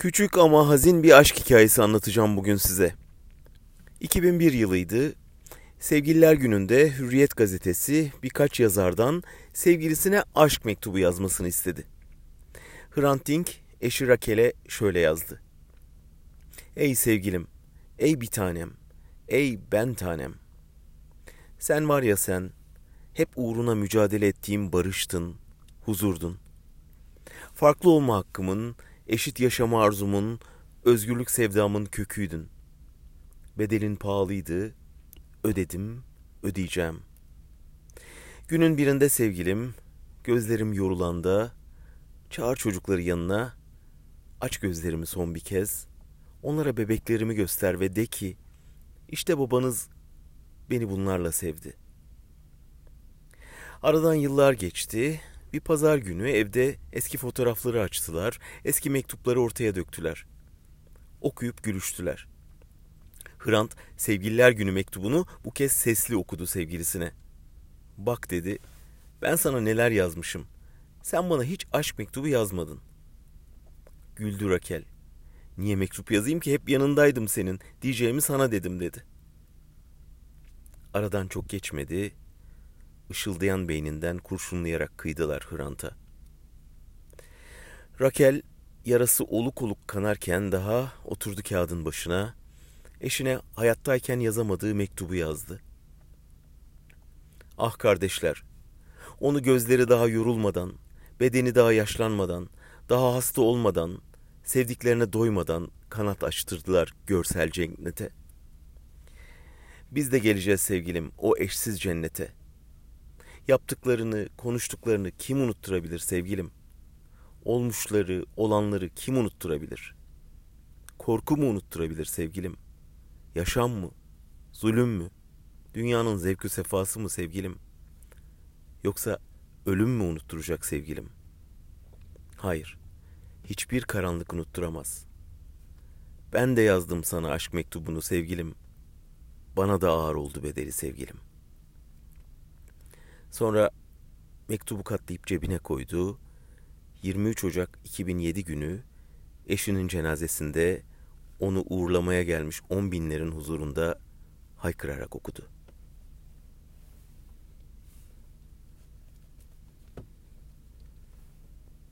Küçük ama hazin bir aşk hikayesi anlatacağım bugün size. 2001 yılıydı. Sevgililer gününde Hürriyet gazetesi birkaç yazardan sevgilisine aşk mektubu yazmasını istedi. Hrant Dink eşi Rakel'e şöyle yazdı. Ey sevgilim, ey bir tanem, ey ben tanem. Sen var ya sen, hep uğruna mücadele ettiğim barıştın, huzurdun. Farklı olma hakkımın, eşit yaşama arzumun, özgürlük sevdamın köküydün. Bedelin pahalıydı, ödedim, ödeyeceğim. Günün birinde sevgilim, gözlerim yorulanda, çağır çocukları yanına, aç gözlerimi son bir kez, onlara bebeklerimi göster ve de ki, işte babanız beni bunlarla sevdi. Aradan yıllar geçti, bir pazar günü evde eski fotoğrafları açtılar, eski mektupları ortaya döktüler. Okuyup gülüştüler. Hrant sevgililer günü mektubunu bu kez sesli okudu sevgilisine. Bak dedi, ben sana neler yazmışım. Sen bana hiç aşk mektubu yazmadın. Güldü Rakel. Niye mektup yazayım ki hep yanındaydım senin, diyeceğimi sana dedim dedi. Aradan çok geçmedi, ışıldayan beyninden kurşunlayarak kıydılar Hrant'a. Rakel yarası oluk oluk kanarken daha oturdu kağıdın başına, eşine hayattayken yazamadığı mektubu yazdı. Ah kardeşler, onu gözleri daha yorulmadan, bedeni daha yaşlanmadan, daha hasta olmadan, sevdiklerine doymadan kanat açtırdılar görsel cennete. Biz de geleceğiz sevgilim o eşsiz cennete.'' Yaptıklarını, konuştuklarını kim unutturabilir sevgilim? Olmuşları, olanları kim unutturabilir? Korku mu unutturabilir sevgilim? Yaşam mı? Zulüm mü? Dünyanın zevkü sefası mı sevgilim? Yoksa ölüm mü unutturacak sevgilim? Hayır. Hiçbir karanlık unutturamaz. Ben de yazdım sana aşk mektubunu sevgilim. Bana da ağır oldu bedeli sevgilim. Sonra mektubu katlayıp cebine koydu. 23 Ocak 2007 günü eşinin cenazesinde onu uğurlamaya gelmiş on binlerin huzurunda haykırarak okudu.